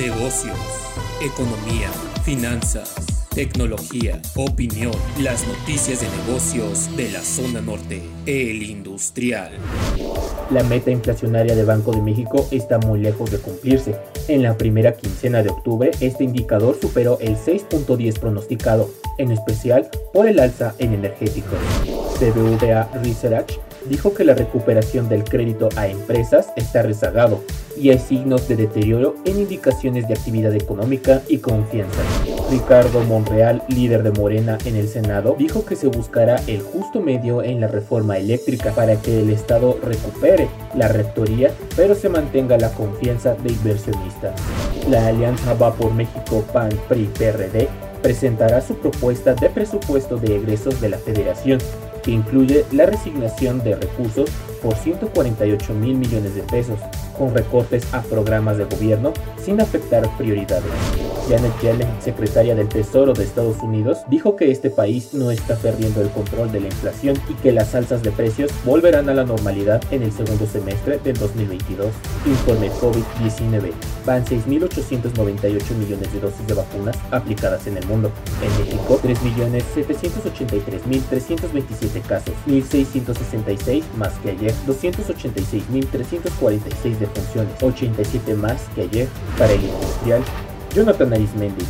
negocios, economía, finanzas, tecnología, opinión, las noticias de negocios de la zona norte, el industrial. La meta inflacionaria de Banco de México está muy lejos de cumplirse. En la primera quincena de octubre, este indicador superó el 6.10 pronosticado, en especial por el alza en energéticos. BBVA Research dijo que la recuperación del crédito a empresas está rezagado y hay signos de deterioro en indicaciones de actividad económica y confianza. Ricardo Monreal, líder de Morena en el Senado, dijo que se buscará el justo medio en la reforma eléctrica para que el Estado recupere la rectoría, pero se mantenga la confianza de inversionistas. La alianza Va por México PAN PRI PRD presentará su propuesta de presupuesto de egresos de la Federación que incluye la resignación de recursos por 148 mil millones de pesos, con recortes a programas de gobierno sin afectar prioridades. Janet Yellen, secretaria del Tesoro de Estados Unidos, dijo que este país no está perdiendo el control de la inflación y que las alzas de precios volverán a la normalidad en el segundo semestre del 2022. Informe COVID-19. Van 6.898 millones de dosis de vacunas aplicadas en el mundo. En México, 3.783.327 casos, 1.666 más que ayer, 286.346 defunciones, 87 más que ayer para el industrial. Jonathan Arismendi,